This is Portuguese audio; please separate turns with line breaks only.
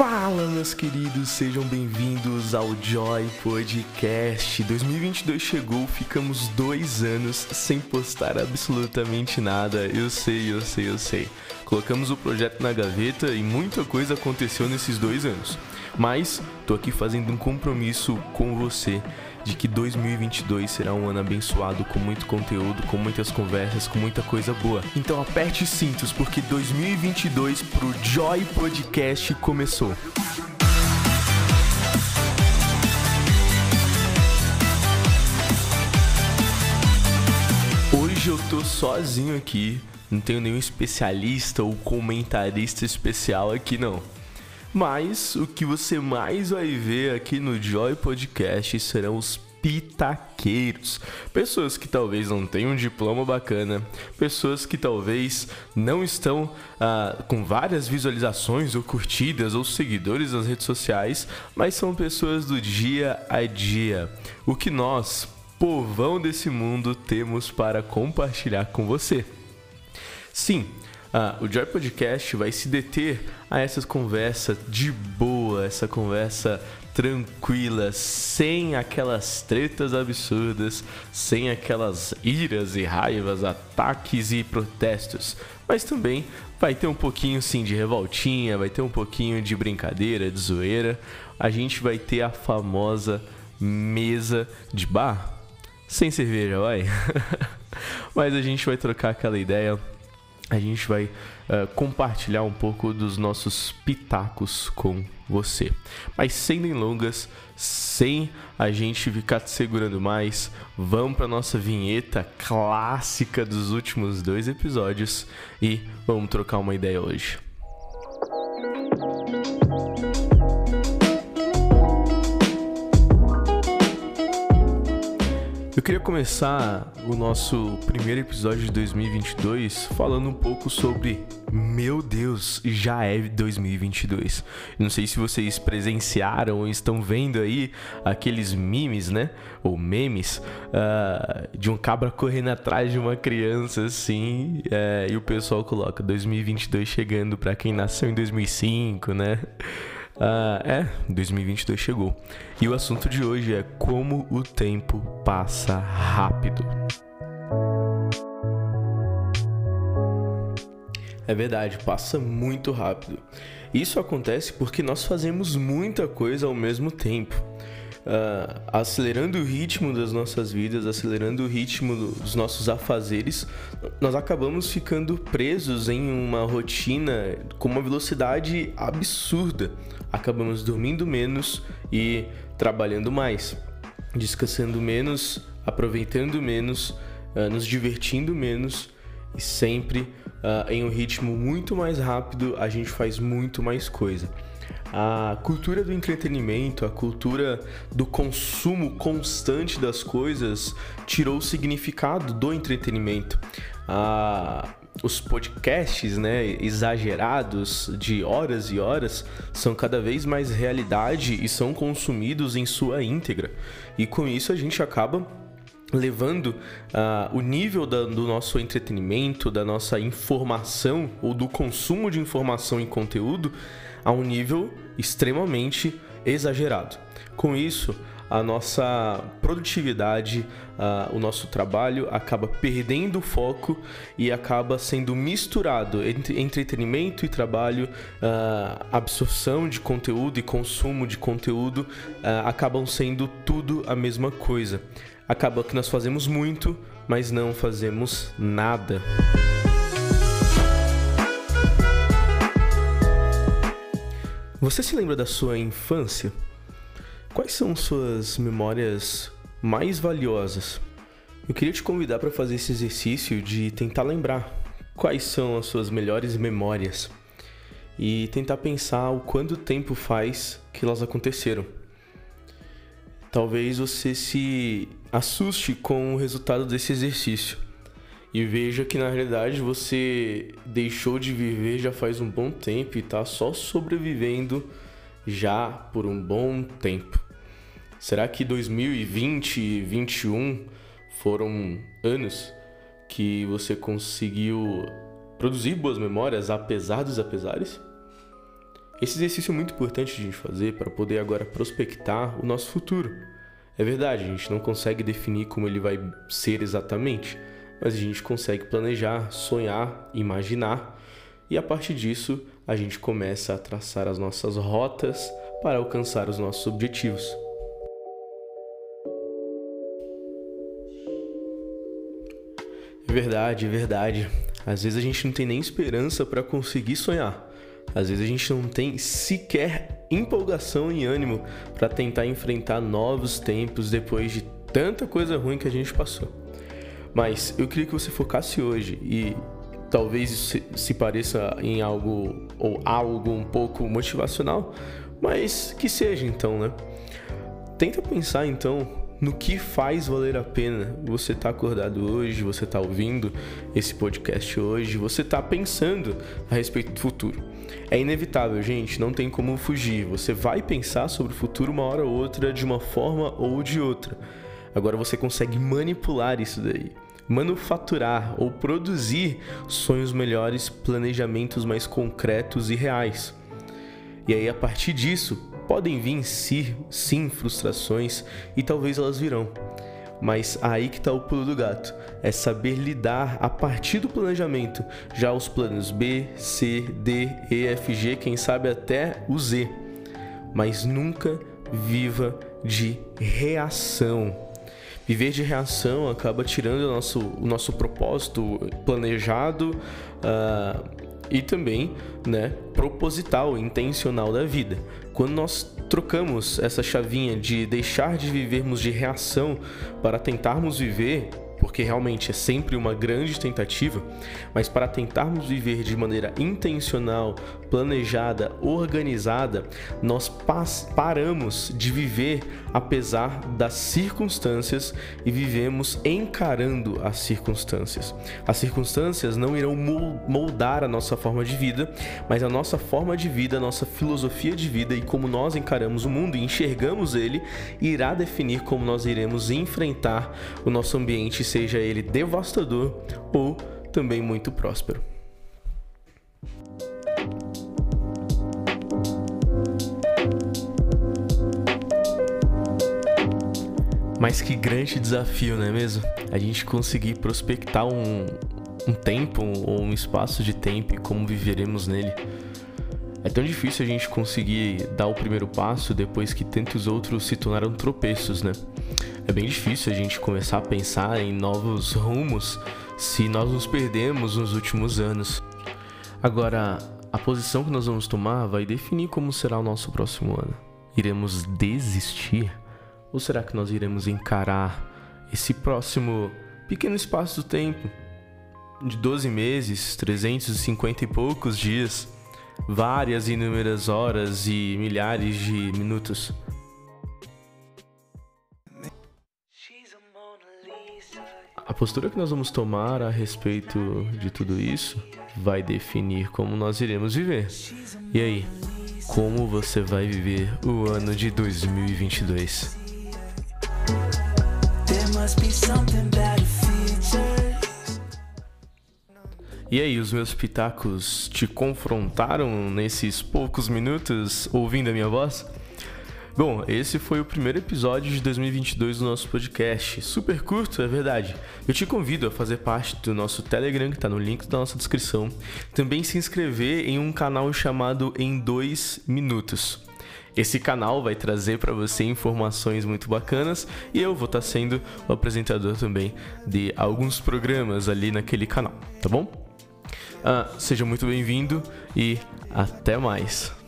Fala, meus queridos, sejam bem-vindos ao Joy Podcast. 2022 chegou, ficamos dois anos sem postar absolutamente nada. Eu sei, eu sei, eu sei. Colocamos o projeto na gaveta e muita coisa aconteceu nesses dois anos. Mas tô aqui fazendo um compromisso com você de que 2022 será um ano abençoado com muito conteúdo, com muitas conversas, com muita coisa boa. Então aperte os cintos porque 2022 pro Joy Podcast começou. Hoje eu tô sozinho aqui, não tenho nenhum especialista ou comentarista especial aqui não. Mas o que você mais vai ver aqui no Joy Podcast serão os pitaqueiros. Pessoas que talvez não tenham um diploma bacana, pessoas que talvez não estão ah, com várias visualizações ou curtidas ou seguidores nas redes sociais, mas são pessoas do dia a dia. O que nós, povão desse mundo, temos para compartilhar com você. Sim, ah, o Joy Podcast vai se deter a essa conversa de boa, essa conversa tranquila, sem aquelas tretas absurdas, sem aquelas iras e raivas, ataques e protestos. Mas também vai ter um pouquinho sim de revoltinha, vai ter um pouquinho de brincadeira, de zoeira. A gente vai ter a famosa mesa de bar sem cerveja, vai. Mas a gente vai trocar aquela ideia a gente vai uh, compartilhar um pouco dos nossos pitacos com você. Mas sem delongas, sem a gente ficar te segurando mais, vamos para nossa vinheta clássica dos últimos dois episódios e vamos trocar uma ideia hoje. Eu queria começar o nosso primeiro episódio de 2022 falando um pouco sobre meu Deus, já é 2022. Não sei se vocês presenciaram ou estão vendo aí aqueles memes, né? Ou memes uh, de um cabra correndo atrás de uma criança assim, uh, e o pessoal coloca 2022 chegando para quem nasceu em 2005, né? Uh, é, 2022 chegou. E o assunto de hoje é como o tempo passa rápido. É verdade, passa muito rápido. Isso acontece porque nós fazemos muita coisa ao mesmo tempo uh, acelerando o ritmo das nossas vidas, acelerando o ritmo dos nossos afazeres, nós acabamos ficando presos em uma rotina com uma velocidade absurda. Acabamos dormindo menos e trabalhando mais, descansando menos, aproveitando menos, uh, nos divertindo menos e sempre uh, em um ritmo muito mais rápido a gente faz muito mais coisa. A cultura do entretenimento, a cultura do consumo constante das coisas tirou o significado do entretenimento. Ah, os podcasts, né, exagerados de horas e horas, são cada vez mais realidade e são consumidos em sua íntegra. E com isso a gente acaba levando uh, o nível da, do nosso entretenimento, da nossa informação ou do consumo de informação e conteúdo a um nível extremamente exagerado. Com isso, a nossa produtividade, uh, o nosso trabalho acaba perdendo o foco e acaba sendo misturado entre entretenimento e trabalho, uh, absorção de conteúdo e consumo de conteúdo uh, acabam sendo tudo a mesma coisa. Acaba que nós fazemos muito, mas não fazemos nada. Você se lembra da sua infância? Quais são suas memórias mais valiosas? Eu queria te convidar para fazer esse exercício de tentar lembrar quais são as suas melhores memórias e tentar pensar o quanto tempo faz que elas aconteceram. Talvez você se assuste com o resultado desse exercício e veja que na realidade você deixou de viver já faz um bom tempo e está só sobrevivendo já por um bom tempo. Será que 2020 e 2021 foram anos que você conseguiu produzir boas memórias apesar dos apesares? Esse exercício é muito importante de a gente fazer para poder agora prospectar o nosso futuro. É verdade, a gente não consegue definir como ele vai ser exatamente, mas a gente consegue planejar, sonhar, imaginar, e a partir disso a gente começa a traçar as nossas rotas para alcançar os nossos objetivos. É verdade, é verdade. Às vezes a gente não tem nem esperança para conseguir sonhar. Às vezes a gente não tem sequer empolgação e ânimo para tentar enfrentar novos tempos depois de tanta coisa ruim que a gente passou. Mas eu queria que você focasse hoje e talvez isso se pareça em algo ou algo um pouco motivacional, mas que seja então, né? Tenta pensar então no que faz valer a pena você estar tá acordado hoje, você está ouvindo esse podcast hoje, você está pensando a respeito do futuro. É inevitável, gente, não tem como fugir. Você vai pensar sobre o futuro uma hora ou outra de uma forma ou de outra. Agora você consegue manipular isso daí manufaturar ou produzir sonhos melhores, planejamentos mais concretos e reais. E aí, a partir disso, podem vir sim, sim frustrações e talvez elas virão. Mas aí que está o pulo do gato, é saber lidar a partir do planejamento, já os planos B, C, D, E, F, G, quem sabe até o Z. Mas nunca viva de reação. Viver de reação acaba tirando o nosso, o nosso propósito planejado uh, e também né, proposital, intencional da vida. Quando nós trocamos essa chavinha de deixar de vivermos de reação para tentarmos viver porque realmente é sempre uma grande tentativa, mas para tentarmos viver de maneira intencional, planejada, organizada, nós paramos de viver apesar das circunstâncias e vivemos encarando as circunstâncias. As circunstâncias não irão moldar a nossa forma de vida, mas a nossa forma de vida, a nossa filosofia de vida e como nós encaramos o mundo e enxergamos ele irá definir como nós iremos enfrentar o nosso ambiente seja ele devastador ou também muito próspero. Mas que grande desafio, não é mesmo? A gente conseguir prospectar um, um tempo ou um espaço de tempo e como viveremos nele. É tão difícil a gente conseguir dar o primeiro passo depois que tantos outros se tornaram tropeços, né? É bem difícil a gente começar a pensar em novos rumos se nós nos perdemos nos últimos anos. Agora, a posição que nós vamos tomar vai definir como será o nosso próximo ano. Iremos desistir? Ou será que nós iremos encarar esse próximo pequeno espaço do tempo de 12 meses, 350 e poucos dias? várias inúmeras horas e milhares de minutos. A postura que nós vamos tomar a respeito de tudo isso vai definir como nós iremos viver. E aí, como você vai viver o ano de 2022? There must be something E aí, os meus pitacos te confrontaram nesses poucos minutos ouvindo a minha voz? Bom, esse foi o primeiro episódio de 2022 do nosso podcast. Super curto, é verdade. Eu te convido a fazer parte do nosso Telegram, que está no link da nossa descrição. Também se inscrever em um canal chamado Em 2 Minutos. Esse canal vai trazer para você informações muito bacanas e eu vou estar tá sendo o apresentador também de alguns programas ali naquele canal, tá bom? Uh, seja muito bem-vindo e até mais.